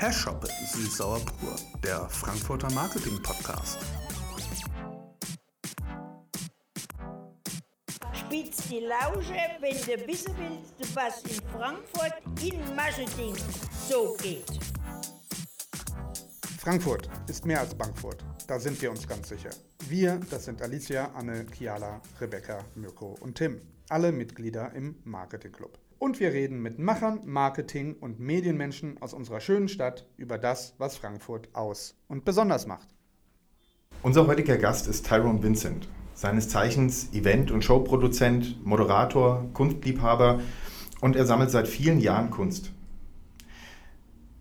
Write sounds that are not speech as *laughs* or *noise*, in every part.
Herr Schoppe, Süß-Sauer Pur, der Frankfurter Marketing Podcast. Spitz die Lausche, wenn du wissen willst, was in Frankfurt in Marketing so geht. Frankfurt ist mehr als Bankfurt. Da sind wir uns ganz sicher. Wir, das sind Alicia, Anne, Kiala, Rebecca, Mirko und Tim. Alle Mitglieder im Marketing Club. Und wir reden mit Machern, Marketing und Medienmenschen aus unserer schönen Stadt über das, was Frankfurt aus und besonders macht. Unser heutiger Gast ist Tyrone Vincent, seines Zeichens Event- und Showproduzent, Moderator, Kunstliebhaber und er sammelt seit vielen Jahren Kunst.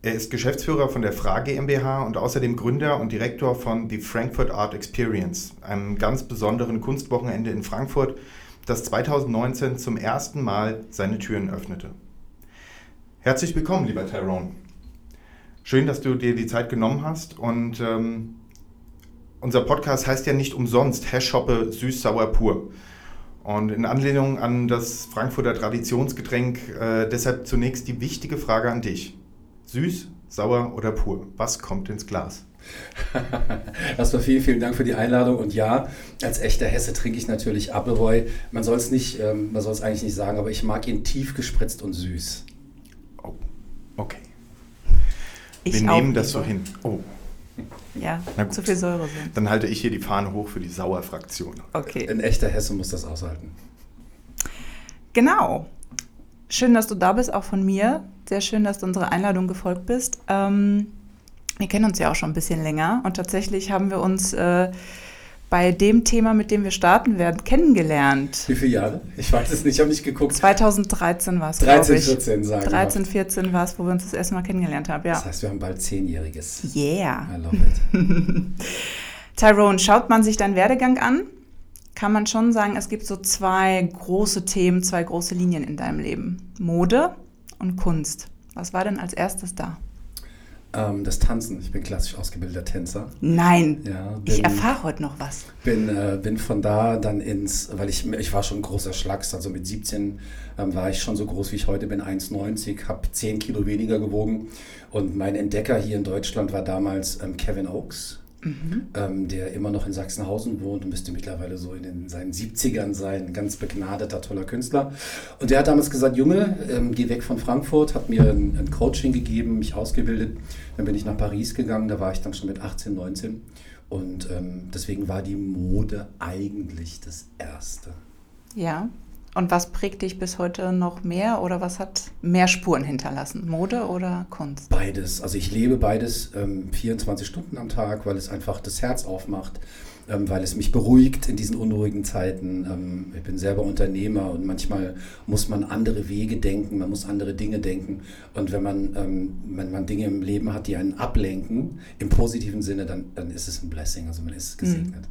Er ist Geschäftsführer von der Fra GmbH und außerdem Gründer und Direktor von The Frankfurt Art Experience, einem ganz besonderen Kunstwochenende in Frankfurt, das 2019 zum ersten Mal seine Türen öffnete. Herzlich willkommen, lieber Tyrone. Schön, dass du dir die Zeit genommen hast und ähm, unser Podcast heißt ja nicht umsonst Hashhoppe süß-sauer pur. Und in Anlehnung an das Frankfurter Traditionsgetränk, äh, deshalb zunächst die wichtige Frage an dich. Süß, sauer oder pur? Was kommt ins Glas? *laughs* Erstmal vielen, vielen Dank für die Einladung. Und ja, als echter Hesse trinke ich natürlich Appleboy. Man soll es nicht, ähm, man soll es eigentlich nicht sagen, aber ich mag ihn tief gespritzt und süß. Oh, okay. Ich Wir nehmen das so hin. Oh, Ja, Na gut. zu viel Säure sind. dann halte ich hier die Fahne hoch für die Sauerfraktion. Okay. Ein echter Hesse muss das aushalten. Genau. Schön, dass du da bist, auch von mir. Sehr schön, dass du unserer Einladung gefolgt bist. Ähm, wir kennen uns ja auch schon ein bisschen länger und tatsächlich haben wir uns äh, bei dem Thema, mit dem wir starten werden, kennengelernt. Wie viele Jahre? Ich weiß es nicht, ich habe nicht geguckt. 2013 war es, glaube 13, ich. 14 sagen wir. 13, 14 war es, wo wir uns das erste Mal kennengelernt haben, Das ja. heißt, wir haben bald Zehnjähriges. Yeah. I love it. *laughs* Tyrone, schaut man sich deinen Werdegang an, kann man schon sagen, es gibt so zwei große Themen, zwei große Linien in deinem Leben. Mode und Kunst. Was war denn als erstes da? Ähm, das Tanzen. Ich bin klassisch ausgebildeter Tänzer. Nein, Ja, ich bin- erfahre heute noch was. Bin, äh, bin von da dann ins, weil ich, ich war schon ein großer Schlacks, also mit 17 ähm, war ich schon so groß wie ich heute bin, 1,90, habe 10 Kilo weniger gewogen und mein Entdecker hier in Deutschland war damals ähm, Kevin Oakes. Ähm, der immer noch in Sachsenhausen wohnt und müsste mittlerweile so in den, seinen 70ern sein, ein ganz begnadeter, toller Künstler. Und der hat damals gesagt, Junge, ähm, geh weg von Frankfurt, hat mir ein, ein Coaching gegeben, mich ausgebildet. Dann bin ich nach Paris gegangen, da war ich dann schon mit 18, 19. Und ähm, deswegen war die Mode eigentlich das Erste. Ja. Und was prägt dich bis heute noch mehr oder was hat mehr Spuren hinterlassen? Mode oder Kunst? Beides. Also ich lebe beides ähm, 24 Stunden am Tag, weil es einfach das Herz aufmacht, ähm, weil es mich beruhigt in diesen unruhigen Zeiten. Ähm, ich bin selber Unternehmer und manchmal muss man andere Wege denken, man muss andere Dinge denken. Und wenn man, ähm, wenn man Dinge im Leben hat, die einen ablenken, im positiven Sinne, dann, dann ist es ein Blessing, also man ist gesegnet.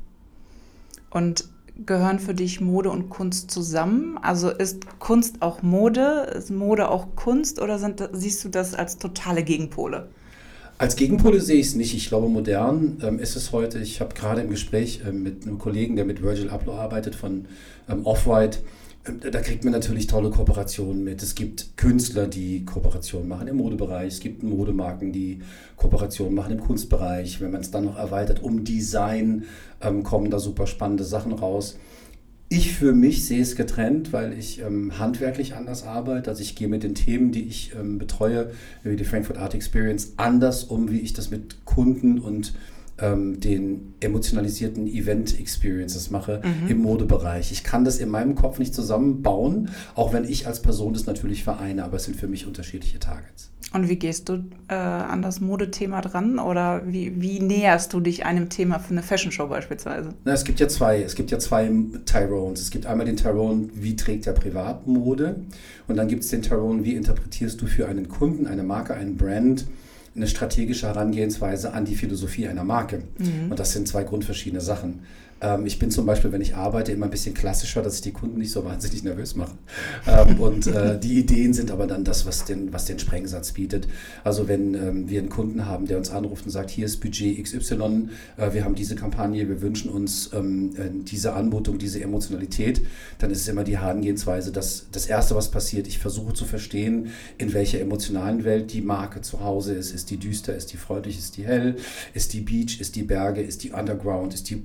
Und gehören für dich Mode und Kunst zusammen? Also ist Kunst auch Mode? Ist Mode auch Kunst oder sind, siehst du das als totale Gegenpole? Als Gegenpole sehe ich es nicht. Ich glaube, modern ähm, ist es heute. Ich habe gerade im Gespräch ähm, mit einem Kollegen, der mit Virgil Abloh arbeitet von ähm, Off-White, da kriegt man natürlich tolle Kooperationen mit. Es gibt Künstler, die Kooperationen machen im Modebereich. Es gibt Modemarken, die Kooperationen machen im Kunstbereich. Wenn man es dann noch erweitert um Design, ähm, kommen da super spannende Sachen raus. Ich für mich sehe es getrennt, weil ich ähm, handwerklich anders arbeite. Also ich gehe mit den Themen, die ich ähm, betreue, wie die Frankfurt Art Experience, anders um, wie ich das mit Kunden und ähm, den emotionalisierten Event Experiences mache im Modebereich. Ich kann das in meinem Kopf nicht zusammenbauen, auch wenn ich als Person das natürlich vereine, aber es sind für mich unterschiedliche Targets. Und wie gehst du äh, an das Modethema dran oder wie, wie näherst du dich einem Thema für eine Fashion Show beispielsweise? Na, es gibt ja zwei, es gibt ja zwei Tyrones. Es gibt einmal den Tyrone, wie trägt er Privatmode? Und dann gibt es den Tyrone, wie interpretierst du für einen Kunden, eine Marke, einen Brand eine strategische Herangehensweise an die Philosophie einer Marke. Und das sind zwei grundverschiedene Sachen. Ähm, ich bin zum Beispiel, wenn ich arbeite, immer ein bisschen klassischer, dass ich die Kunden nicht so wahnsinnig nervös mache. Ähm, und äh, die Ideen sind aber dann das, was den, was den Sprengsatz bietet. Also wenn ähm, wir einen Kunden haben, der uns anruft und sagt, hier ist Budget XY, äh, wir haben diese Kampagne, wir wünschen uns ähm, äh, diese Anmutung, diese Emotionalität, dann ist es immer die Herangehensweise, dass das Erste, was passiert, ich versuche zu verstehen, in welcher emotionalen Welt die Marke zu Hause ist. Ist die düster, ist die freundlich, ist die hell, ist die Beach, ist die Berge, ist die Underground, ist die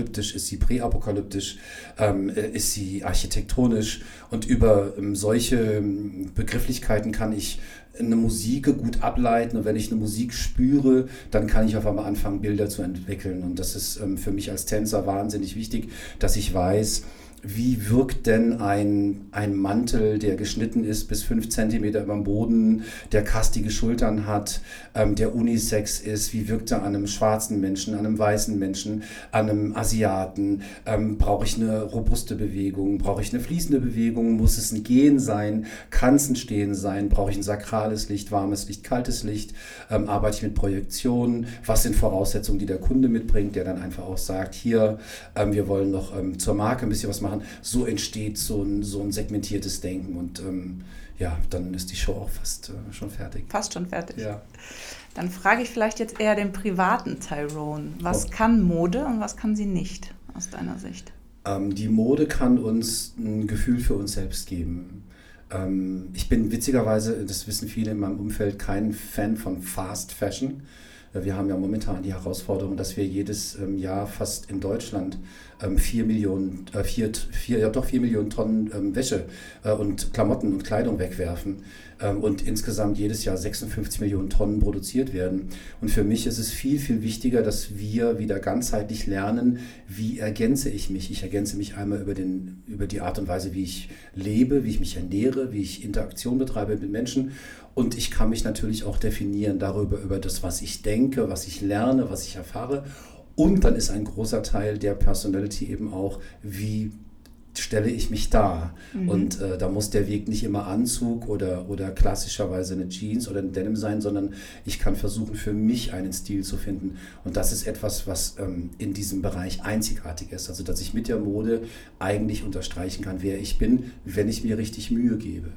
postapokalyptisch, ist sie präapokalyptisch, ähm, äh, ist sie architektonisch und über ähm, solche ähm, Begrifflichkeiten kann ich eine Musik gut ableiten und wenn ich eine Musik spüre, dann kann ich auf einmal anfangen, Bilder zu entwickeln. Und das ist ähm, für mich als Tänzer wahnsinnig wichtig, dass ich weiß, wie wirkt denn ein, ein Mantel, der geschnitten ist bis fünf Zentimeter über dem Boden, der kastige Schultern hat, ähm, der Unisex ist, wie wirkt er an einem schwarzen Menschen, an einem weißen Menschen, an einem Asiaten? Ähm, brauche ich eine robuste Bewegung? Brauche ich eine fließende Bewegung? Muss es ein Gehen sein? Kann es ein Stehen sein? Brauche ich ein sakrales Licht, warmes Licht, kaltes Licht? Ähm, arbeite ich mit Projektionen? Was sind Voraussetzungen, die der Kunde mitbringt, der dann einfach auch sagt, hier, ähm, wir wollen noch ähm, zur Marke ein bisschen was machen machen. So entsteht so ein, so ein segmentiertes Denken und ähm, ja, dann ist die Show auch fast äh, schon fertig. Fast schon fertig. Ja. Dann frage ich vielleicht jetzt eher den privaten Tyrone. Was Oh. kann Mode und was kann sie nicht aus deiner Sicht? Ähm, die Mode kann uns ein Gefühl für uns selbst geben. Ähm, ich bin witzigerweise, das wissen viele in meinem Umfeld, kein Fan von Fast Fashion. Äh, Wir haben ja momentan die Herausforderung, dass wir jedes ähm, Jahr fast in Deutschland vier Millionen, äh, vier, vier, ja doch vier Millionen Tonnen ähm, Wäsche äh, und Klamotten und Kleidung wegwerfen ähm, und insgesamt jedes Jahr 56 Millionen Tonnen produziert werden. Und für mich ist es viel, viel wichtiger, dass wir wieder ganzheitlich lernen, wie ergänze ich mich. Ich ergänze mich einmal über, den, über die Art und Weise, wie ich lebe, wie ich mich ernähre, wie ich Interaktion betreibe mit Menschen. Und ich kann mich natürlich auch definieren darüber, über das, was ich denke, was ich lerne, was ich erfahre. Und dann ist ein großer Teil der Personality eben auch, wie stelle ich mich dar. Und äh, da muss der Weg nicht immer Anzug oder, oder klassischerweise eine Jeans oder ein Denim sein, sondern ich kann versuchen, für mich einen Stil zu finden. Und das ist etwas, was ähm, in diesem Bereich einzigartig ist. Also, dass ich mit der Mode eigentlich unterstreichen kann, wer ich bin, wenn ich mir richtig Mühe gebe.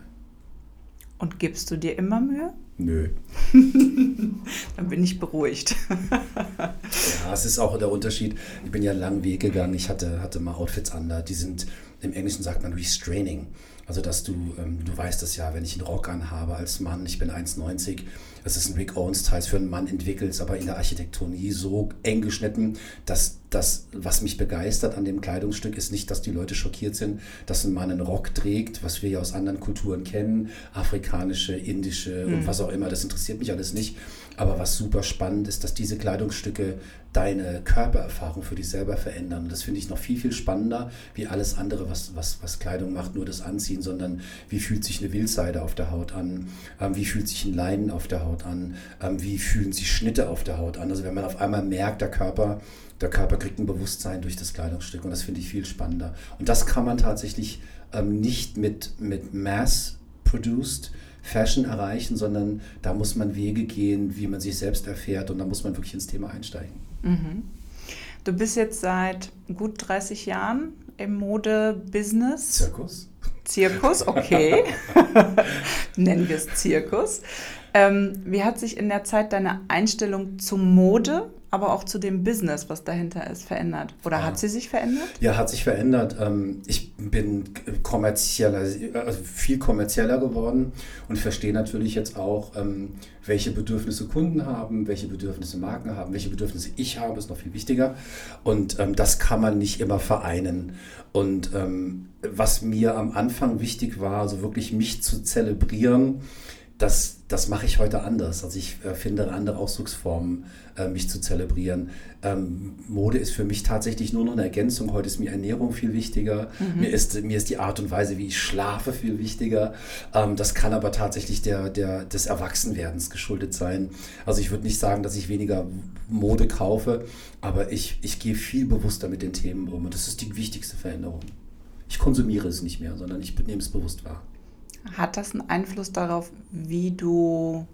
Und gibst du dir immer Mühe? Nö. *laughs* Dann bin ich beruhigt. Ja, es ist auch der Unterschied. Ich bin ja einen langen Weg gegangen. Ich hatte, hatte mal Outfits an, die sind, im Englischen sagt man restraining. Also, dass du, ähm, du weißt das ja, wenn ich einen Rock anhabe als Mann, ich bin 1,90, es ist ein Rick Owens-Teil für einen Mann entwickelt, aber in der Architektur nie so eng geschnitten, dass das, was mich begeistert an dem Kleidungsstück, ist nicht, dass die Leute schockiert sind, dass ein Mann einen Rock trägt, was wir ja aus anderen Kulturen kennen, afrikanische, indische und was auch immer. Das interessiert mich alles nicht. Aber was super spannend ist, dass diese Kleidungsstücke deine Körpererfahrung für dich selber verändern. Das finde ich noch viel, viel spannender, wie alles andere, was, was, was Kleidung macht, nur das Anziehen, sondern wie fühlt sich eine Wildseide auf der Haut an, ähm, wie fühlt sich ein Leinen auf der Haut an, ähm, wie fühlen sich Schnitte auf der Haut an. Also wenn man auf einmal merkt, der Körper, der Körper kriegt ein Bewusstsein durch das Kleidungsstück und das finde ich viel spannender. Und das kann man tatsächlich ähm, nicht mit, mit Mass-produced Fashion erreichen, sondern da muss man Wege gehen, wie man sich selbst erfährt und da muss man wirklich ins Thema einsteigen. Du bist jetzt seit gut 30 Jahren im Mode-Business. Zirkus? Zirkus, okay. *laughs* Nennen wir es Zirkus. Ähm, wie hat sich in der Zeit deine Einstellung zu Mode, aber auch zu dem Business, was dahinter ist, verändert? Oder Ja. hat sie sich verändert? Ja, hat sich verändert. Ähm, Ich bin kommerzieller, also viel kommerzieller geworden und verstehe natürlich jetzt auch, ähm, welche Bedürfnisse Kunden haben, welche Bedürfnisse Marken haben, welche Bedürfnisse ich habe, ist noch viel wichtiger. Und ähm, das kann man nicht immer vereinen. Und was mir am Anfang wichtig war, also wirklich mich zu zelebrieren, das, das mache ich heute anders. Also ich äh, finde andere Ausdrucksformen, äh, mich zu zelebrieren. Ähm, Mode ist für mich tatsächlich nur noch eine Ergänzung. Heute ist mir Ernährung viel wichtiger. Mir, ist, mir ist die Art und Weise, wie ich schlafe, viel wichtiger. Ähm, das kann aber tatsächlich der, der, des Erwachsenwerdens geschuldet sein. Also ich würde nicht sagen, dass ich weniger Mode kaufe, aber ich, ich gehe viel bewusster mit den Themen um. Und das ist die wichtigste Veränderung. Ich konsumiere es nicht mehr, sondern ich nehme es bewusst wahr. Hat das einen Einfluss darauf, wie du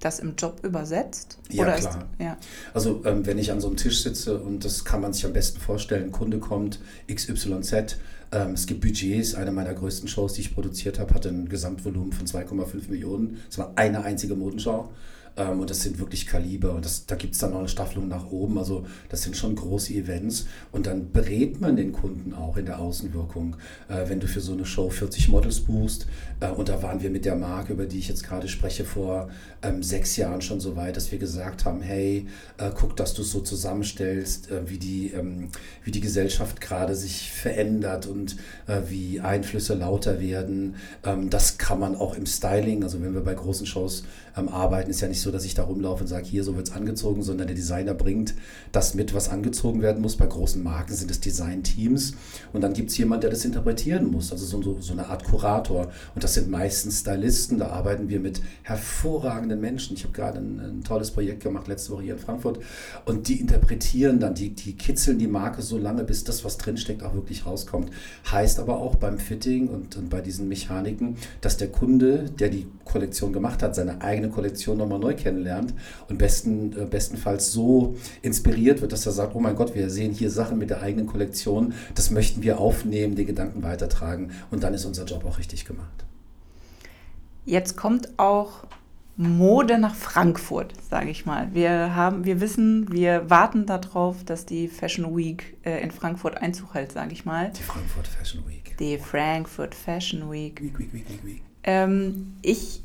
das im Job übersetzt? Ja, Oder klar. Ist, ja. Also ähm, wenn ich an so einem Tisch sitze und das kann man sich am besten vorstellen, ein Kunde kommt, XYZ, ähm, es gibt Budgets, eine meiner größten Shows, die ich produziert habe, hatte ein Gesamtvolumen von 2,5 Millionen. Es war eine einzige Modenschau. Ähm, und das sind wirklich Kaliber. Und das, da gibt es dann noch eine Staffelung nach oben. Also das sind schon große Events. Und dann berät man den Kunden auch in der Außenwirkung. Äh, wenn du für so eine Show 40 Models buchst, äh, und da waren wir mit der Marke, über die ich jetzt gerade spreche, vor ähm, sechs Jahren schon so weit, dass wir gesagt haben, hey, äh, guck, dass du es so zusammenstellst, äh, wie, die, ähm, wie die Gesellschaft gerade sich verändert und äh, wie Einflüsse lauter werden. Ähm, das kann man auch im Styling, also wenn wir bei großen Shows ähm, arbeiten, ist ja nicht so, dass ich da rumlaufe und sage, hier, so wird es angezogen, sondern der Designer bringt das mit, was angezogen werden muss. Bei großen Marken sind es Design-Teams und dann gibt es jemanden, der das interpretieren muss, also so, so eine Art Kurator. Und das sind meistens Stylisten, da arbeiten wir mit hervorragenden Menschen. Ich habe gerade ein, ein, tolles Projekt gemacht, letzte Woche hier in Frankfurt und die interpretieren dann, die, die kitzeln die Marke so lange, bis das, was drinsteckt, auch wirklich rauskommt. Heißt aber auch beim Fitting und, und bei diesen Mechaniken, dass der Kunde, der die Kollektion gemacht hat, seine eigene Kollektion nochmal neu kennenlernt und besten, äh, bestenfalls so inspiriert wird, dass er sagt, oh mein Gott, wir sehen hier Sachen mit der eigenen Kollektion, das möchten wir aufnehmen, die Gedanken weitertragen und dann ist unser Job auch richtig gemacht. Jetzt kommt auch Mode nach Frankfurt, sage ich mal. Wir haben, wir wissen, wir warten darauf, dass die Fashion Week äh, in Frankfurt Einzug hält, sage ich mal. Die Frankfurt Fashion Week. Die Frankfurt Fashion Week. Week, Week, Week, Week, Week. Ähm, ich,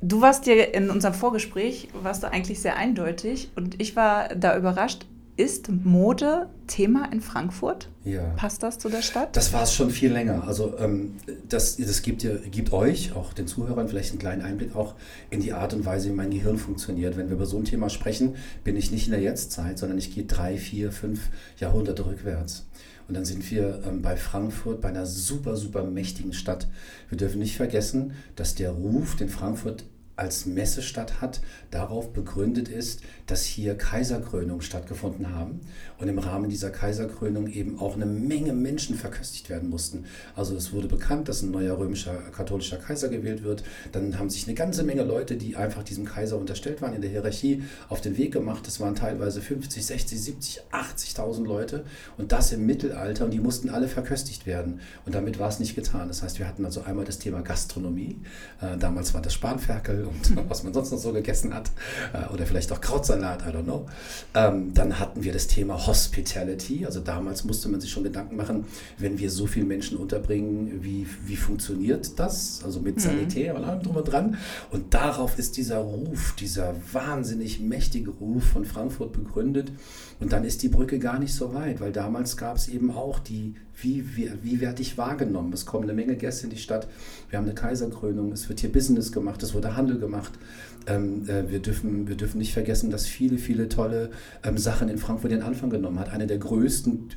du warst dir in unserem Vorgespräch, warst du eigentlich sehr eindeutig und ich war da überrascht. Ist Mode Thema in Frankfurt? Ja. Passt das zu der Stadt? Das war es schon viel länger. Also ähm, das, das gibt, gibt euch, auch den Zuhörern, vielleicht einen kleinen Einblick auch in die Art und Weise, wie mein Gehirn funktioniert. Wenn wir über so ein Thema sprechen, bin ich nicht in der Jetztzeit, sondern ich gehe drei, vier, fünf Jahrhunderte rückwärts. Und dann sind wir ähm, bei Frankfurt, bei einer super, super mächtigen Stadt. Wir dürfen nicht vergessen, dass der Ruf, den Frankfurt als Messestadt hat, darauf begründet ist, dass hier Kaiserkrönungen stattgefunden haben und im Rahmen dieser Kaiserkrönung eben auch eine Menge Menschen verköstigt werden mussten. Also es wurde bekannt, dass ein neuer römischer katholischer Kaiser gewählt wird. Dann haben sich eine ganze Menge Leute, die einfach diesem Kaiser unterstellt waren in der Hierarchie, auf den Weg gemacht. Das waren teilweise 50, 60, 70, 80.000 Leute und das im Mittelalter und die mussten alle verköstigt werden. Und damit war es nicht getan. Das heißt, wir hatten also einmal das Thema Gastronomie. Äh, damals war das Spanferkel und *laughs* was man sonst noch so gegessen hat. Äh, oder vielleicht auch Krautsalat, I don't know. Ähm, dann hatten wir das Thema Hospitality. Also damals musste man sich schon Gedanken machen, wenn wir so viele Menschen unterbringen, wie, wie funktioniert das? Also mit Sanitär und allem drum und dran. Und darauf ist dieser Ruf, dieser wahnsinnig mächtige Ruf von Frankfurt begründet. Und dann ist die Brücke gar nicht so weit, weil damals gab es eben auch die, wie, wie, wie werde ich wahrgenommen? Es kommen eine Menge Gäste in die Stadt, wir haben eine Kaiserkrönung, es wird hier Business gemacht, es wurde Handel gemacht. Ähm, äh, wir, dürfen, wir dürfen nicht vergessen, dass viele, viele tolle ähm, Sachen in Frankfurt den Anfang genommen hat. Eine der größten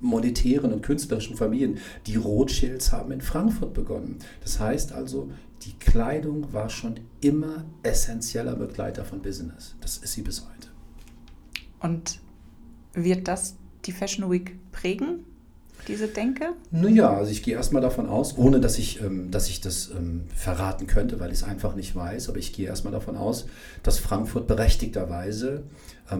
monetären und künstlerischen Familien, die Rothschilds haben in Frankfurt begonnen. Das heißt also, die Kleidung war schon immer essentieller Begleiter von Business. Das ist sie bis heute. Und wird das die Fashion Week prägen, diese Denke? Naja, also ich gehe erstmal davon aus, ohne dass ich, ähm, dass ich das ähm, verraten könnte, weil ich es einfach nicht weiß, aber ich gehe erstmal davon aus, dass Frankfurt berechtigterweise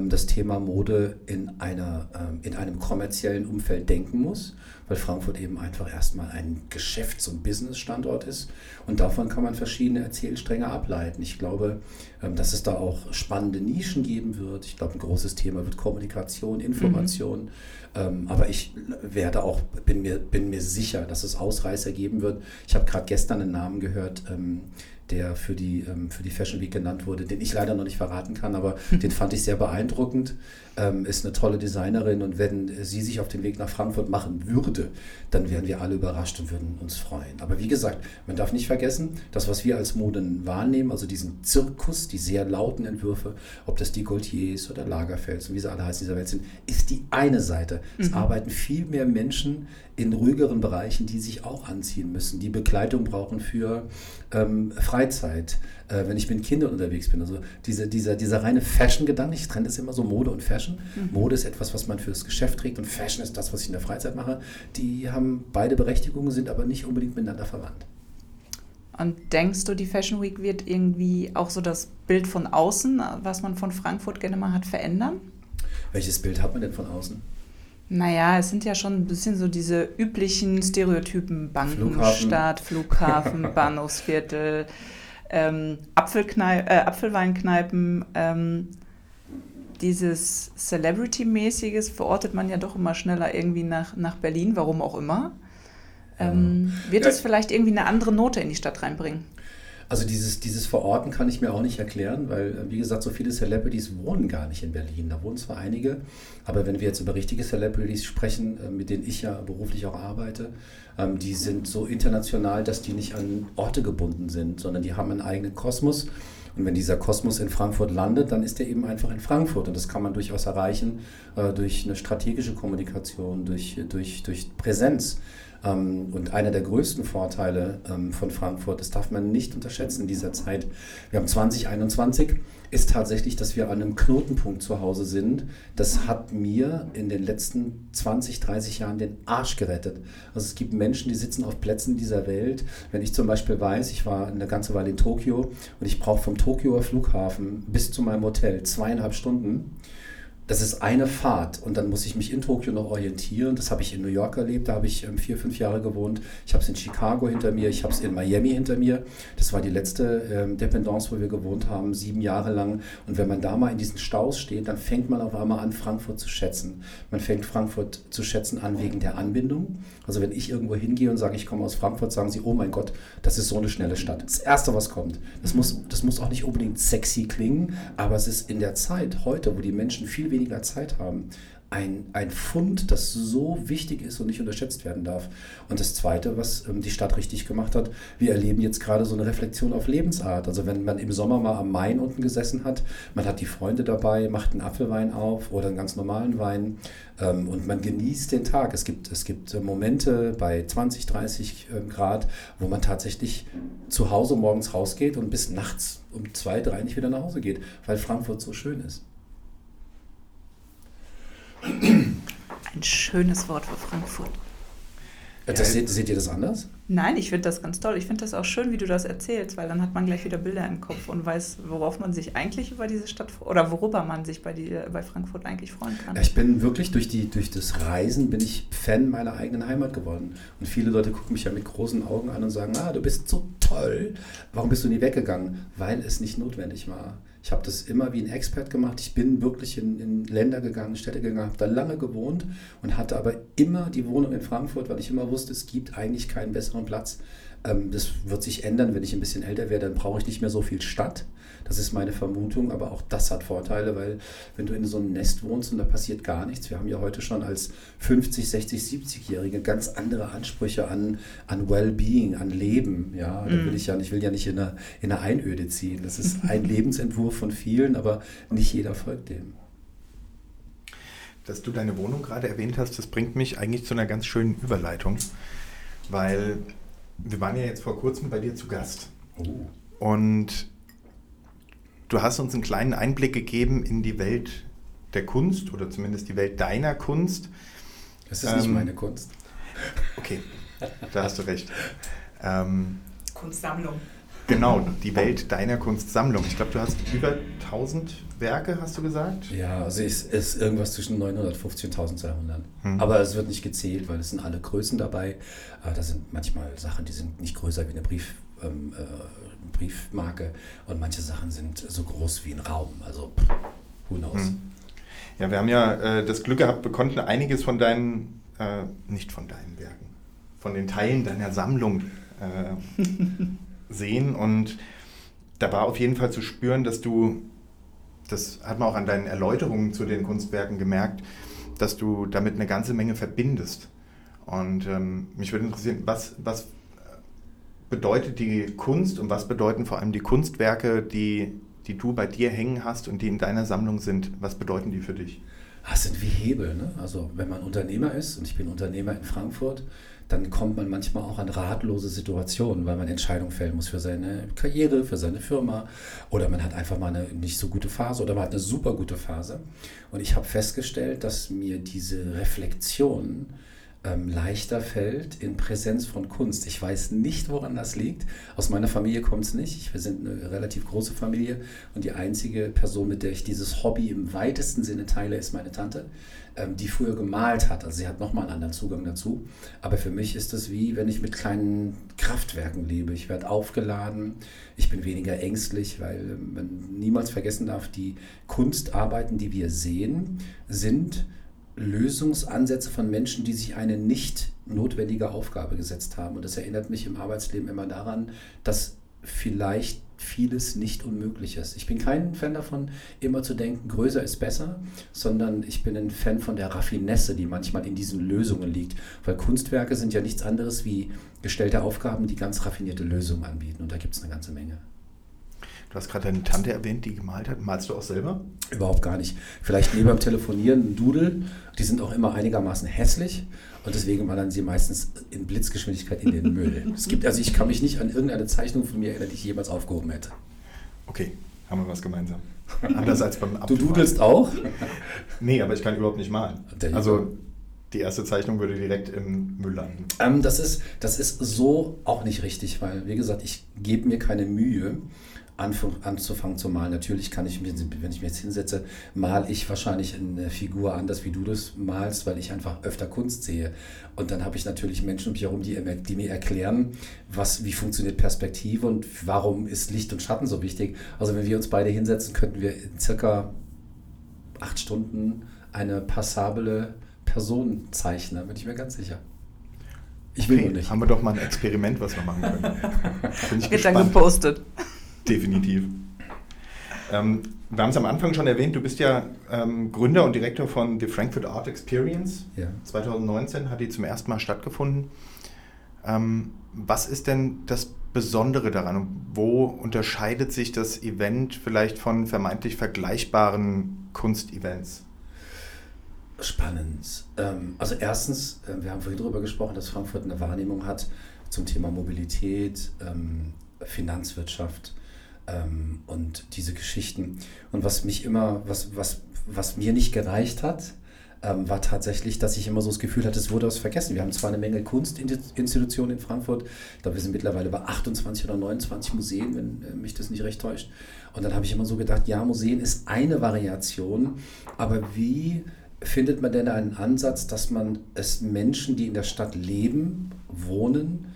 das Thema Mode in, einer, ähm, in einem kommerziellen Umfeld denken muss, weil Frankfurt eben einfach erstmal ein Geschäfts- und Business-Standort ist. Und davon kann man verschiedene Erzählstränge ableiten. Ich glaube, ähm, dass es da auch spannende Nischen geben wird. Ich glaube, ein großes Thema wird Kommunikation, Information. Mhm. Ähm, aber ich werde auch, bin mir, bin mir sicher, dass es Ausreißer geben wird. Ich habe gerade gestern einen Namen gehört, ähm, der für die, ähm, für die Fashion Week genannt wurde, den ich leider noch nicht verraten kann, aber *laughs* den fand ich sehr beeindruckend. Ähm, ist eine tolle Designerin und wenn sie sich auf den Weg nach Frankfurt machen würde, dann wären wir alle überrascht und würden uns freuen. Aber wie gesagt, man darf nicht vergessen, das, was wir als Moden wahrnehmen, also diesen Zirkus, die sehr lauten Entwürfe, ob das die Gaultiers oder Lagerfels und wie sie alle heißen dieser Welt sind, ist die eine Seite. Es Mhm. arbeiten viel mehr Menschen in ruhigeren Bereichen, die sich auch anziehen müssen, die Begleitung brauchen für ähm, Freizeit, äh, wenn ich mit Kindern unterwegs bin. Also diese, dieser, dieser reine Fashion-Gedanke, ich trenne das immer so Mode und Fashion. Mode ist etwas, was man fürs Geschäft trägt und Fashion ist das, was ich in der Freizeit mache. Die haben beide Berechtigungen, sind aber nicht unbedingt miteinander verwandt. Und denkst du, die Fashion Week wird irgendwie auch so das Bild von außen, was man von Frankfurt gerne mal hat, verändern? Welches Bild hat man denn von außen? Naja, es sind ja schon ein bisschen so diese üblichen Stereotypen: Bankenstadt, Flughafen, Flughafen *laughs* Bahnhofsviertel, ähm, Apfelkneip äh, Apfelweinkneipen. Ähm, dieses Celebrity-mäßiges verortet man ja doch immer schneller irgendwie nach, nach Berlin, warum auch immer. Ähm, wird es vielleicht irgendwie eine andere Note in die Stadt reinbringen? Also dieses, dieses Verorten kann ich mir auch nicht erklären, weil, äh, wie gesagt, so viele Celebrities wohnen gar nicht in Berlin. Da wohnen zwar einige, aber wenn wir jetzt über richtige Celebrities sprechen, äh, mit denen ich ja beruflich auch arbeite, ähm, die sind so international, dass die nicht an Orte gebunden sind, sondern die haben einen eigenen Kosmos. Und wenn dieser Kosmos in Frankfurt landet, dann ist er eben einfach in Frankfurt. Und das kann man durchaus erreichen äh, durch eine strategische Kommunikation, durch, durch, durch Präsenz. Ähm, und einer der größten Vorteile ähm, von Frankfurt, das darf man nicht unterschätzen in dieser Zeit. Wir haben 2021, ist tatsächlich, dass wir an einem Knotenpunkt zu Hause sind. Das hat mir in den letzten 20, 30 Jahren den Arsch gerettet. Also es gibt Menschen, die sitzen auf Plätzen dieser Welt. Wenn ich zum Beispiel weiß, ich war eine ganze Weile in Tokio und ich brauche vom Tokioer Flughafen bis zu meinem Hotel zweieinhalb Stunden das ist eine Fahrt und dann muss ich mich in Tokio noch orientieren. Das habe ich in New York erlebt, da habe ich ähm, vier, fünf Jahre gewohnt. Ich habe es in Chicago hinter mir, ich habe es in Miami hinter mir. Das war die letzte ähm, Dependance, wo wir gewohnt haben, sieben Jahre lang. Und wenn man da mal in diesen Staus steht, dann fängt man auf einmal an, Frankfurt zu schätzen. Man fängt Frankfurt zu schätzen an wegen der Anbindung. Also wenn ich irgendwo hingehe und sage, ich komme aus Frankfurt, sagen sie, oh mein Gott, das ist so eine schnelle Stadt. Das Erste, was kommt. Das muss, das muss auch nicht unbedingt sexy klingen, aber es ist in der Zeit heute, wo die Menschen viel weniger weniger Zeit haben. Ein, ein Fund, das so wichtig ist und nicht unterschätzt werden darf. Und das Zweite, was ähm, die Stadt richtig gemacht hat, wir erleben jetzt gerade so eine Reflexion auf Lebensart. Also wenn man im Sommer mal am Main unten gesessen hat, man hat die Freunde dabei, macht einen Apfelwein auf oder einen ganz normalen Wein ähm, und man genießt den Tag. Es gibt, es gibt äh, Momente bei 20, 30 äh, Grad, wo man tatsächlich zu Hause morgens rausgeht und bis nachts um zwei, drei nicht wieder nach Hause geht, weil Frankfurt so schön ist. Ein schönes Wort für Frankfurt. Das, seht, seht, ihr das anders? Nein, ich finde das ganz toll. Ich finde das auch schön, wie du das erzählst, weil dann hat man gleich wieder Bilder im Kopf und weiß, worauf man sich eigentlich über diese Stadt oder worüber man sich bei, die, bei Frankfurt eigentlich freuen kann. Ich bin wirklich durch, die, durch das Reisen bin ich Fan meiner eigenen Heimat geworden. Und viele Leute gucken mich ja mit großen Augen an und sagen, ah, du bist so toll. Warum bist du nie weggegangen? Weil es nicht notwendig war. Ich habe das immer wie ein Expert gemacht. Ich bin wirklich in, in Länder gegangen, Städte gegangen, habe da lange gewohnt und hatte aber immer die Wohnung in Frankfurt, weil ich immer wusste, es gibt eigentlich keinen besseren Platz. Ähm, das wird sich ändern, wenn ich ein bisschen älter werde, dann brauche ich nicht mehr so viel Stadt. Das ist meine Vermutung, aber auch das hat Vorteile, weil wenn du in so einem Nest wohnst und da passiert gar nichts, wir haben ja heute schon als 50, 60, 70-Jährige ganz andere Ansprüche an, an Well-Being, an Leben. Ja, da will mm. ich ja, ich will ja nicht in eine, in eine Einöde ziehen. Das ist ein *laughs* Lebensentwurf von vielen, aber nicht jeder folgt dem. Dass du deine Wohnung gerade erwähnt hast, das bringt mich eigentlich zu einer ganz schönen Überleitung, weil wir waren ja jetzt vor kurzem bei dir zu Gast. Oh. Und du hast uns einen kleinen Einblick gegeben in die Welt der Kunst oder zumindest die Welt deiner Kunst. Das ist ähm, nicht meine Kunst. Okay, da hast du recht. Ähm, Kunstsammlung. Genau, die Welt deiner Kunstsammlung. Ich glaube, du hast über 1000 Werke, hast du gesagt? Ja, also es ist irgendwas zwischen 950 und 1200. Hm. Aber es wird nicht gezählt, weil es sind alle Größen dabei. Da sind manchmal Sachen, die sind nicht größer wie eine Brief, ähm, äh, Briefmarke und manche Sachen sind so groß wie ein Raum. Also, who knows. Hm. Ja, wir haben ja äh, das Glück gehabt, wir konnten einiges von deinen, äh, nicht von deinen Werken, von den Teilen deiner Sammlung äh, *laughs* sehen und da war auf jeden Fall zu spüren, dass du, das hat man auch an deinen Erläuterungen zu den Kunstwerken gemerkt, dass du damit eine ganze Menge verbindest. Und ähm, mich würde interessieren, was, was bedeutet die Kunst und was bedeuten vor allem die Kunstwerke, die, die du bei dir hängen hast und die in deiner Sammlung sind? Was bedeuten die für dich? Das sind wie Hebel. Ne? Also wenn man Unternehmer ist, und ich bin Unternehmer in Frankfurt, dann kommt man manchmal auch an ratlose Situationen, weil man Entscheidungen fällen muss für seine Karriere, für seine Firma oder man hat einfach mal eine nicht so gute Phase oder man hat eine super gute Phase. Und ich habe festgestellt, dass mir diese Reflexion ähm, leichter fällt in Präsenz von Kunst. Ich weiß nicht, woran das liegt. Aus meiner Familie kommt es nicht. Wir sind eine relativ große Familie und die einzige Person, mit der ich dieses Hobby im weitesten Sinne teile, ist meine Tante, ähm, die früher gemalt hat. Also sie hat nochmal einen anderen Zugang dazu. Aber für mich ist es wie, wenn ich mit kleinen Kraftwerken lebe. Ich werde aufgeladen, ich bin weniger ängstlich, weil ähm, man niemals vergessen darf, die Kunstarbeiten, die wir sehen, sind Lösungsansätze von Menschen, die sich eine nicht notwendige Aufgabe gesetzt haben. Und das erinnert mich im Arbeitsleben immer daran, dass vielleicht vieles nicht unmöglich ist. Ich bin kein Fan davon, immer zu denken, größer ist besser, sondern ich bin ein Fan von der Raffinesse, die manchmal in diesen Lösungen liegt. Weil Kunstwerke sind ja nichts anderes wie gestellte Aufgaben, die ganz raffinierte Lösungen anbieten. Und da gibt es eine ganze Menge. Du hast gerade deine Tante erwähnt, die gemalt hat. Malst du auch selber? Überhaupt gar nicht. Vielleicht neben beim Telefonieren ein Doodle. Die sind auch immer einigermaßen hässlich und deswegen wandern sie meistens in Blitzgeschwindigkeit in den Müll. *laughs* es gibt, also ich kann mich nicht an irgendeine Zeichnung von mir erinnern, die ich jemals aufgehoben hätte. Okay, haben wir was gemeinsam. Anders als beim Abfahren. *laughs* Du dudelst auch? *laughs* nee, aber ich kann überhaupt nicht malen. Also die erste Zeichnung würde direkt im Müll landen. Ähm, das, ist, das ist so auch nicht richtig, weil, wie gesagt, ich gebe mir keine Mühe anzufangen zu malen. Natürlich kann ich, wenn ich mich jetzt hinsetze, male ich wahrscheinlich eine Figur anders, wie du das malst, weil ich einfach öfter Kunst sehe. Und dann habe ich natürlich Menschen um mich herum, die, die, mir erklären, was, wie funktioniert Perspektive und warum ist Licht und Schatten so wichtig. Also wenn wir uns beide hinsetzen, könnten wir in circa acht Stunden eine passable Person zeichnen, bin ich mir ganz sicher. Ich will okay, nicht. Haben wir doch mal ein Experiment, was wir machen können. *laughs* Bin ich Wird dann gepostet. Definitiv. Ähm, wir haben es am Anfang schon erwähnt, du bist ja ähm, Gründer und Direktor von The Frankfurt Art Experience. Ja. 2019 hat die zum ersten Mal stattgefunden. Ähm, was ist denn das Besondere daran und wo unterscheidet sich das Event vielleicht von vermeintlich vergleichbaren Kunstevents? Spannend. Ähm, also erstens, äh, wir haben vorhin darüber gesprochen, dass Frankfurt eine Wahrnehmung hat zum Thema Mobilität, ähm, Finanzwirtschaft, ähm, und diese Geschichten. Und was mich immer, was, was, was mir nicht gereicht hat, ähm, war tatsächlich, dass ich immer so das Gefühl hatte, es wurde was vergessen. Wir haben zwar eine Menge Kunstinstitutionen in Frankfurt, glaube, wir sind mittlerweile bei 28 oder 29 Museen, wenn äh, mich das nicht recht täuscht. Und dann habe ich immer so gedacht, ja, Museen ist eine Variation, aber wie findet man denn einen Ansatz, dass man es Menschen, die in der Stadt leben, wohnen,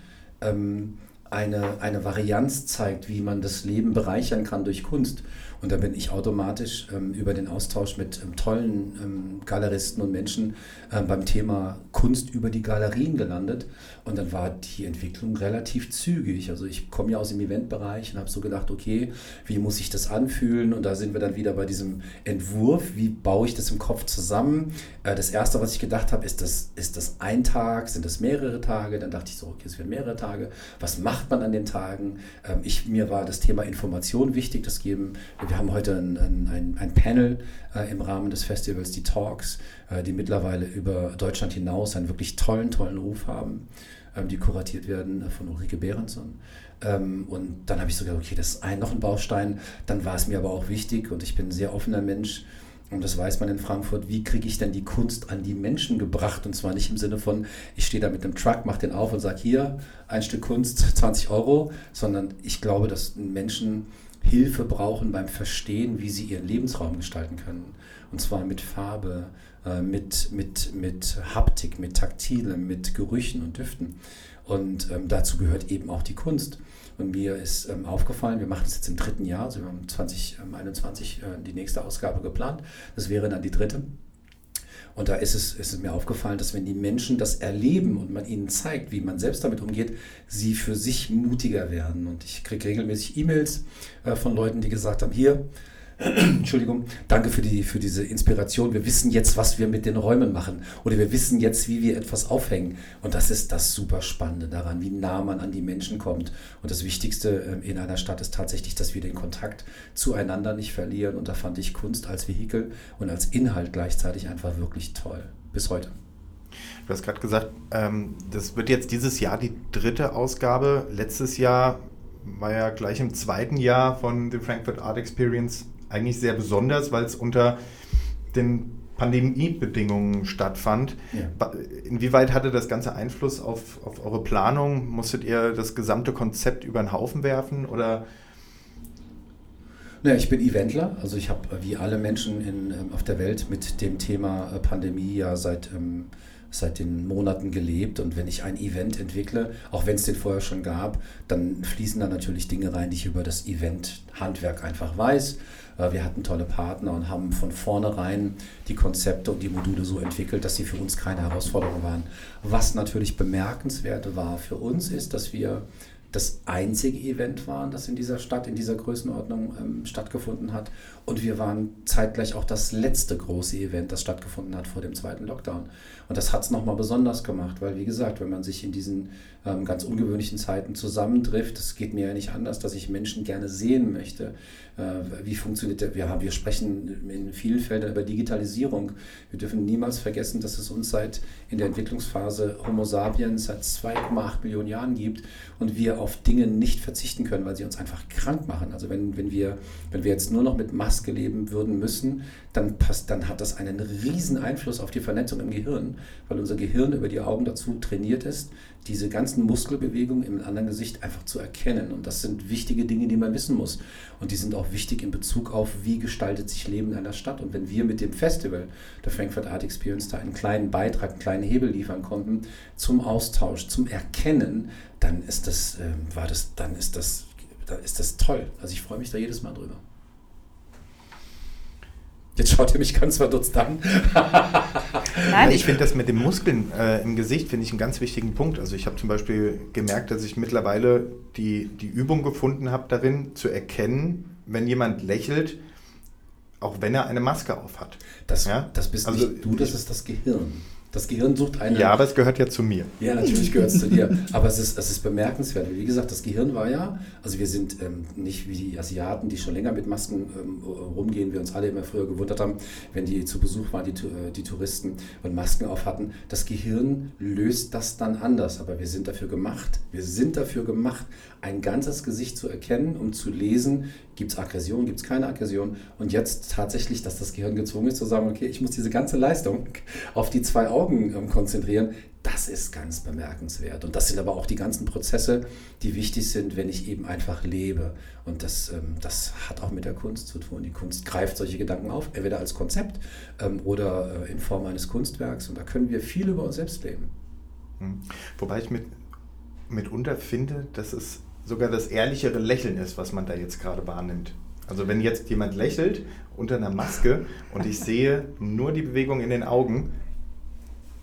ähm, eine, eine Varianz zeigt, wie man das Leben bereichern kann durch Kunst. Und da bin ich automatisch ähm, über den Austausch mit ähm, tollen ähm, Galeristen und Menschen ähm, beim Thema Kunst über die Galerien gelandet. Und dann war die Entwicklung relativ zügig. Also ich komme ja aus dem Eventbereich und habe so gedacht, okay, wie muss ich das anfühlen? Und da sind wir dann wieder bei diesem Entwurf, wie baue ich das im Kopf zusammen? Äh, das Erste, was ich gedacht habe, ist das, ist das ein Tag, sind das mehrere Tage? Dann dachte ich so, okay, es werden mehrere Tage. Was macht man an den Tagen? Ähm, ich, mir war das Thema Information wichtig, das geben wir haben heute ein, ein, ein Panel äh, im Rahmen des Festivals, die Talks, die mittlerweile über Deutschland hinaus einen wirklich tollen, tollen Ruf haben, ähm, die kuratiert werden von Ulrike Behrenson. Ähm, und dann habe ich so gedacht, okay, das ist ein, noch ein Baustein. Dann war es mir aber auch wichtig und ich bin ein sehr offener Mensch. Und das weiß man in Frankfurt, wie kriege ich denn die Kunst an die Menschen gebracht? Und zwar nicht im Sinne von, ich stehe da mit einem Truck, mache den auf und sage, hier, ein Stück Kunst, *laughs* 20 Euro, sondern ich glaube, dass Menschen Hilfe brauchen beim Verstehen, wie sie ihren Lebensraum gestalten können. Und zwar mit Farbe, äh, mit, mit, mit Haptik, mit Taktilem, mit Gerüchen und Düften. Und ähm, dazu gehört eben auch die Kunst. Und mir ist ähm, aufgefallen, wir machen das jetzt im dritten Jahr, also wir haben 2021 äh, die nächste Ausgabe geplant. Das wäre dann die dritte. Und da ist es, ist es mir aufgefallen, dass wenn die Menschen das erleben und man ihnen zeigt, wie man selbst damit umgeht, sie für sich mutiger werden. Und ich kriege regelmäßig E-Mails äh, von Leuten, die gesagt haben, hier, *clears throat* Entschuldigung, danke für, die, für diese Inspiration. Wir wissen jetzt, was wir mit den Räumen machen. Oder wir wissen jetzt, wie wir etwas aufhängen. Und das ist das super Spannende daran, wie nah man an die Menschen kommt. Und das Wichtigste ähm, in einer Stadt ist tatsächlich, dass wir den Kontakt zueinander nicht verlieren. Und da fand ich Kunst als Vehikel und als Inhalt gleichzeitig einfach wirklich toll. Bis heute. Du hast gerade gesagt, ähm, das wird jetzt dieses Jahr die dritte Ausgabe. Letztes Jahr war ja gleich im zweiten Jahr von The Frankfurt Art Experience eigentlich sehr besonders, weil es unter den Pandemiebedingungen stattfand. Ja. Inwieweit hatte das Ganze Einfluss auf, auf eure Planung? Musstet ihr das gesamte Konzept über den Haufen werfen oder? Naja, ich bin Eventler, also ich habe wie alle Menschen in, ähm, auf der Welt mit dem Thema äh, Pandemie ja seit, ähm, seit den Monaten gelebt und wenn ich ein Event entwickle, auch wenn es den vorher schon gab, dann fließen da natürlich Dinge rein, die ich über das Event-Handwerk einfach weiß. Äh, wir hatten tolle Partner und haben von vornherein die Konzepte und die Module so entwickelt, dass sie für uns keine Herausforderung waren. Was natürlich bemerkenswert war für uns ist, dass wir das einzige Event waren, das in dieser Stadt, in dieser Größenordnung ähm, stattgefunden hat. Und wir waren zeitgleich auch das letzte große Event, das stattgefunden hat vor dem zweiten Lockdown. Und das hat es nochmal besonders gemacht, weil, wie gesagt, wenn man sich in diesen ähm, ganz ungewöhnlichen Zeiten zusammentrifft, es geht mir ja nicht anders, dass ich Menschen gerne sehen möchte. Äh, wie funktioniert der? Wir, wir sprechen in vielen Feldern über Digitalisierung. Wir dürfen niemals vergessen, dass es uns seit in der Entwicklungsphase Homo sapiens seit 2,8 Millionen Jahren gibt und wir auf Dinge nicht verzichten können, weil sie uns einfach krank machen. Also wenn, wenn, wir, wenn wir jetzt nur noch mit Maske leben würden müssen, dann, passt, dann hat das einen riesen Einfluss auf die Vernetzung im Gehirn, weil unser Gehirn über die Augen dazu trainiert ist, diese ganzen Muskelbewegungen im anderen Gesicht einfach zu erkennen. Und das sind wichtige Dinge, die man wissen muss. Und die sind auch wichtig in Bezug auf, wie gestaltet sich Leben in einer Stadt. Und wenn wir mit dem Festival der Frankfurt Art Experience da einen kleinen Beitrag, einen kleinen Hebel liefern konnten zum Austausch, zum Erkennen, dann ist das, äh, war das, dann ist das, dann ist das toll. Also ich freue mich da jedes Mal drüber. Jetzt schaut ihr mich ganz verdutzt an. Nein, ich finde das mit den Muskeln äh, im Gesicht finde ich einen ganz wichtigen Punkt. Also ich habe zum Beispiel gemerkt, dass ich mittlerweile die, die Übung gefunden habe darin, zu erkennen, wenn jemand lächelt, auch wenn er eine Maske auf hat. Das, ja? das bist also, nicht du, das ist das Gehirn. Das Gehirn sucht eine. Ja, aber es gehört ja zu mir. Ja, natürlich gehört es zu dir. Aber es ist, es ist bemerkenswert. Wie gesagt, das Gehirn war ja, also wir sind ähm, nicht wie die Asiaten, die schon länger mit Masken ähm, rumgehen, wir uns alle immer früher gewundert haben, wenn die zu Besuch waren, die, äh, die Touristen und Masken auf hatten. Das Gehirn löst das dann anders. Aber wir sind dafür gemacht, wir sind dafür gemacht, ein ganzes Gesicht zu erkennen, um zu lesen, gibt es Aggression, gibt es keine Aggression. Und jetzt tatsächlich, dass das Gehirn gezwungen ist zu sagen, okay, ich muss diese ganze Leistung *laughs* auf die zwei Augen ähm, konzentrieren, das ist ganz bemerkenswert. Und das sind aber auch die ganzen Prozesse, die wichtig sind, wenn ich eben einfach lebe. Und das, ähm, das hat auch mit der Kunst zu tun. Die Kunst greift solche Gedanken auf, entweder als Konzept ähm, oder äh, in Form eines Kunstwerks. Und da können wir viel über uns selbst leben. Hm. Wobei ich mit, mitunter finde, dass es sogar das ehrlichere Lächeln ist, was man da jetzt gerade wahrnimmt. Also wenn jetzt jemand lächelt unter einer Maske und ich sehe nur die Bewegung in den Augen,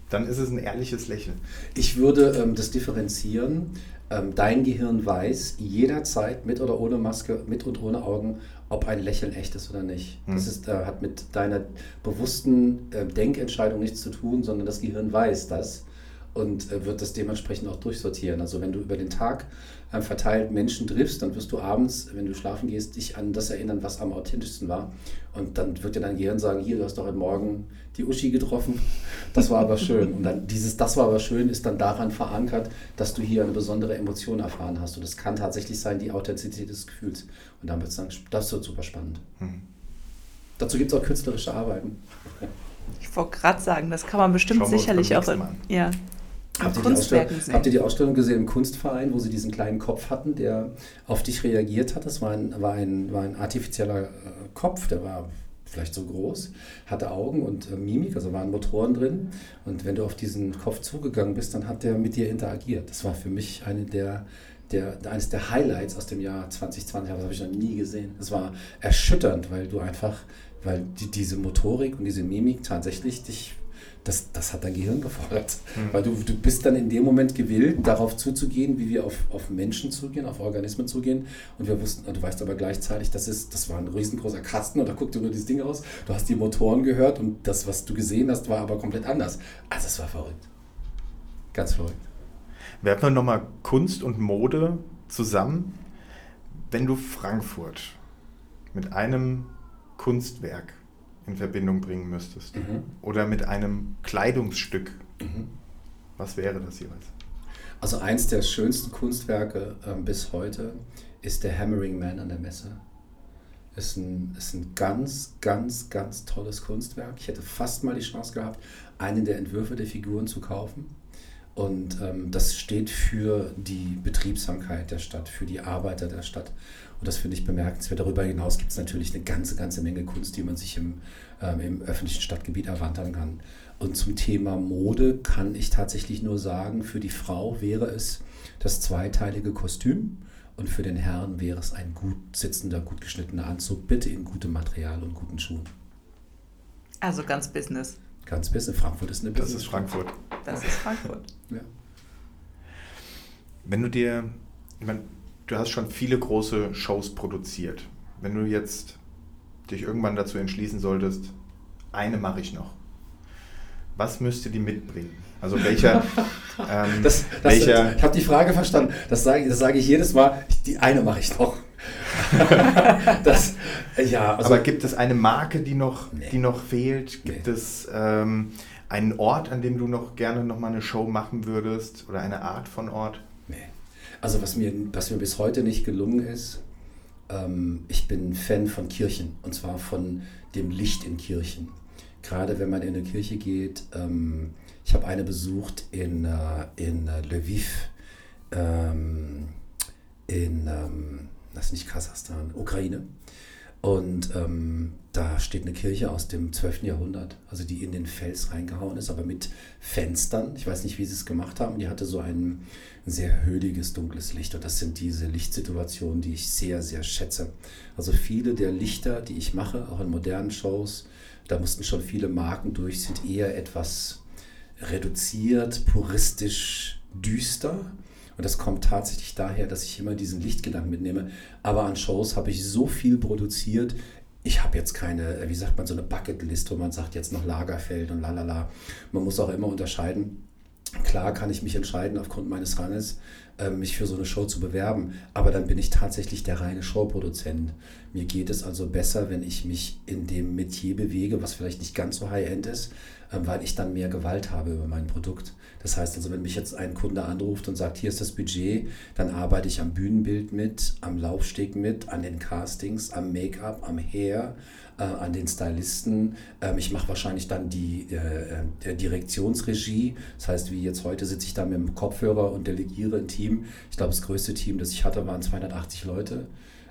dann ist es ein ehrliches Lächeln. Ich würde ähm, das differenzieren. Ähm, dein Gehirn weiß jederzeit mit oder ohne Maske, mit und ohne Augen, ob ein Lächeln echt ist oder nicht. Hm. Das ist, äh, hat mit deiner bewussten äh, Denkentscheidung nichts zu tun, sondern das Gehirn weiß das und äh, wird das dementsprechend auch durchsortieren. Also wenn du über den Tag verteilt Menschen triffst, dann wirst du abends, wenn du schlafen gehst, dich an das erinnern, was am authentischsten war. Und dann wird dir dein Gehirn sagen, hier, du hast doch heute Morgen die Uschi getroffen, das war aber schön. Und dann dieses Das war aber schön ist dann daran verankert, dass du hier eine besondere Emotion erfahren hast. Und es kann tatsächlich sein, die Authentizität des Gefühls. Und dann wird es dann, das wird super spannend. Mhm. Dazu gibt es auch künstlerische Arbeiten. Ich wollte gerade sagen, das kann man bestimmt sicherlich auch. In, ja, Habt ihr, habt ihr, die Ausstellung gesehen im Kunstverein, wo sie diesen kleinen Kopf hatten, der auf dich reagiert hat? Das war ein, war ein, war ein artifizieller äh, Kopf, der war vielleicht so groß, hatte Augen und äh, Mimik, also waren Motoren drin. Und wenn du auf diesen Kopf zugegangen bist, dann hat der mit dir interagiert. Das war für mich eine der, der, eines der Highlights aus dem Jahr 2020, aber das habe ich noch nie gesehen. Es war erschütternd, weil du einfach, weil die, diese Motorik und diese Mimik tatsächlich dich das, das hat dein Gehirn gefordert. Mhm. Weil du, du bist dann in dem Moment gewillt, darauf zuzugehen, wie wir auf, auf Menschen zugehen, auf Organismen zugehen. Und wir wussten, du weißt aber gleichzeitig, das, ist, das war ein riesengroßer Kasten und da guckte nur dieses Ding aus. Du hast die Motoren gehört und das, was du gesehen hast, war aber komplett anders. Also es war verrückt. Ganz verrückt. Werfen wir nochmal Kunst und Mode zusammen. Wenn du Frankfurt mit einem Kunstwerk in Verbindung bringen müsstest. Mhm. Oder mit einem Kleidungsstück. Mhm. Was wäre das jeweils? Also eins der schönsten Kunstwerke äh, bis heute ist der Hammering Man an der Messe. Ist ein, ist ein ganz, ganz, ganz tolles Kunstwerk. Ich hätte fast mal die Chance gehabt, einen der Entwürfe der Figuren zu kaufen. Und ähm, das steht für die Betriebsamkeit der Stadt, für die Arbeiter der Stadt. Und das finde ich bemerkenswert. Darüber hinaus gibt es natürlich eine ganze, ganze Menge Kunst, die man sich im, ähm, im öffentlichen Stadtgebiet erwandern kann. Und zum Thema Mode kann ich tatsächlich nur sagen, für die Frau wäre es das zweiteilige Kostüm und für den Herrn wäre es ein gut sitzender, gut geschnittener Anzug, bitte in gutem Material und guten Schuhen. Also ganz Business. Ganz Business. Frankfurt ist eine Das Business. ist Frankfurt. Das ist Frankfurt. *laughs* Ja. Wenn du dir, ich meine, du hast schon viele große Shows produziert. Wenn du jetzt dich irgendwann dazu entschließen solltest, eine mache ich noch. Was müsste die mitbringen? Also welcher, *laughs* ähm, Das, das, welcher, ich habe die Frage verstanden. Das sage, das sage ich jedes Mal. Die eine mache ich noch. *laughs* das, ja, also, aber gibt es eine Marke, die noch, Nee. die noch fehlt? Gibt Nee. es ähm, einen Ort, an dem du noch gerne noch mal eine Show machen würdest? Oder eine Art von Ort? nee. also was, mir, was mir bis heute nicht gelungen ist, ähm, ich bin Fan von Kirchen und zwar von dem Licht in Kirchen. Gerade wenn man in eine Kirche geht, ähm, ich habe eine besucht in, äh, in äh, Lviv, ähm, in, ähm, das ist nicht Kasachstan, Ukraine. Und ähm, da steht eine Kirche aus dem 12. Jahrhundert, also die in den Fels reingehauen ist, aber mit Fenstern. Ich weiß nicht, wie sie es gemacht haben. Die hatte so ein sehr höhliges, dunkles Licht. Und das sind diese Lichtsituationen, die ich sehr, sehr schätze. Also viele der Lichter, die ich mache, auch in modernen Shows, da mussten schon viele Marken durch, sind eher etwas reduziert, puristisch, düster. Und das kommt tatsächlich daher, dass ich immer diesen Lichtgedanken mitnehme. Aber an Shows habe ich so viel produziert. Ich habe jetzt keine, wie sagt man, so eine Bucketlist, wo man sagt, jetzt noch Lagerfeld und lalala. Man muss auch immer unterscheiden. Klar kann ich mich entscheiden, aufgrund meines Ranges, äh, mich für so eine Show zu bewerben, aber dann bin ich tatsächlich der reine Showproduzent. Mir geht es also besser, wenn ich mich in dem Metier bewege, was vielleicht nicht ganz so high-end ist, weil ich dann mehr Gewalt habe über mein Produkt. Das heißt also, wenn mich jetzt ein Kunde anruft und sagt, hier ist das Budget, dann arbeite ich am Bühnenbild mit, am Laufsteg mit, an den Castings, am Make-up, am Hair, äh, an den Stylisten. Ähm, ich mache wahrscheinlich dann die äh, der Direktionsregie. Das heißt, wie jetzt heute sitze ich da mit dem Kopfhörer und delegiere ein Team. Ich glaube, das größte Team, das ich hatte, waren 280 Leute.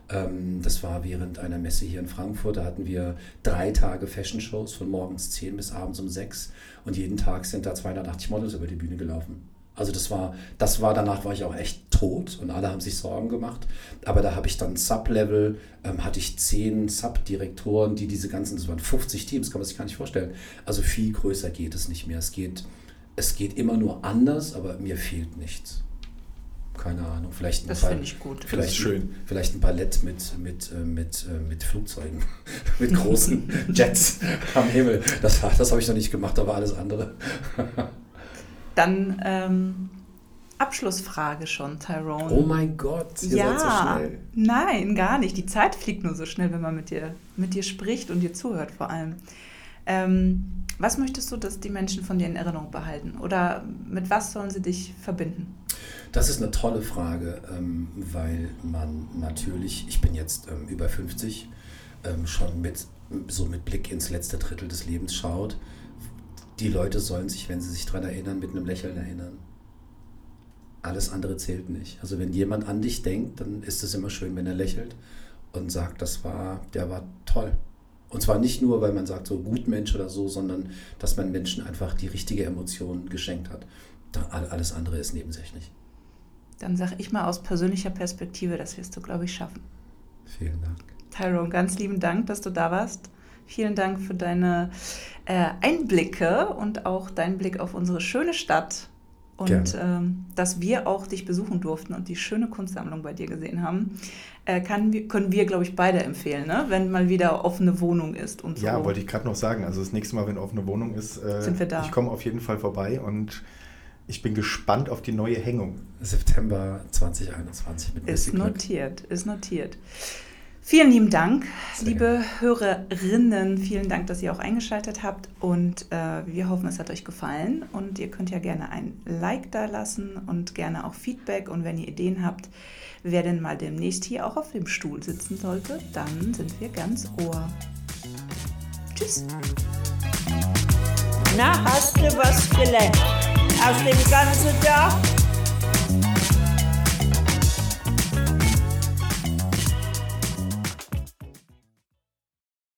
Ähm, das war während einer Messe hier in Frankfurt. Da hatten wir drei Tage Fashion-Shows von morgens 10 bis abends um 6. Und jeden Tag sind da 280 Models über die Bühne gelaufen. Also das war, das war, danach war ich auch echt tot und alle haben sich Sorgen gemacht. Aber da habe ich dann Sub-Level, ähm, hatte ich zehn Sub-Direktoren, die diese ganzen, das waren 50 Teams, kann man sich gar nicht vorstellen. Also viel größer geht es nicht mehr. Es geht, es geht immer nur anders, aber mir fehlt nichts. Keine Ahnung, vielleicht ein Das ich gut. Vielleicht, Das schön. Vielleicht ein Ballett mit, mit, äh, mit, äh, mit Flugzeugen, *laughs* mit großen *laughs* Jets am Himmel. Das, war- das habe ich noch nicht gemacht, aber alles andere. *laughs* Dann ähm, Abschlussfrage schon, Tyrone. Oh mein Gott, ihr ja, seid so schnell. nein, gar nicht. Die Zeit fliegt nur so schnell, wenn man mit dir, mit dir spricht und dir zuhört vor allem. Ähm, was möchtest du, dass die Menschen von dir in Erinnerung behalten? Oder mit was sollen sie dich verbinden? Das ist eine tolle Frage, ähm, weil man natürlich, ich bin jetzt ähm, über 50, ähm, schon mit, so mit Blick ins letzte Drittel des Lebens schaut. Die Leute sollen sich, wenn sie sich daran erinnern, mit einem Lächeln erinnern. Alles andere zählt nicht. Also wenn jemand an dich denkt, dann ist es immer schön, wenn er lächelt und sagt, das war, der war toll. Und zwar nicht nur, weil man sagt, so gut Mensch oder so, sondern dass man Menschen einfach die richtige Emotion geschenkt hat. Da, all- alles andere ist nebensächlich. Dann sage ich mal aus persönlicher Perspektive, das wirst du, glaube ich, schaffen. Vielen Dank. Tyrone, ganz lieben Dank, dass du da warst. Vielen Dank für deine äh, Einblicke und auch deinen Blick auf unsere schöne Stadt. Und ähm, dass wir auch dich besuchen durften und die schöne Kunstsammlung bei dir gesehen haben, äh, kann, können wir, glaube ich, beide empfehlen, ne? wenn mal wieder offene Wohnung ist und so. Ja, wollte ich gerade noch sagen. Also das nächste Mal, wenn offene Wohnung ist, äh, Sind wir da. ich komme auf jeden Fall vorbei und ich bin gespannt auf die neue Hängung. September 2021 mit Ist Messi Glück. notiert, ist notiert. Vielen lieben Dank, Sehr liebe Hörerinnen. Vielen Dank, dass ihr auch eingeschaltet habt. Und äh, wir hoffen, es hat euch gefallen. Und ihr könnt ja gerne ein Like da lassen und gerne auch Feedback. Und wenn ihr Ideen habt, wer denn mal demnächst hier auch auf dem Stuhl sitzen sollte, dann sind wir ganz ohr. Tschüss. Na, hast du was gelernt? Aus dem ganzen Tag?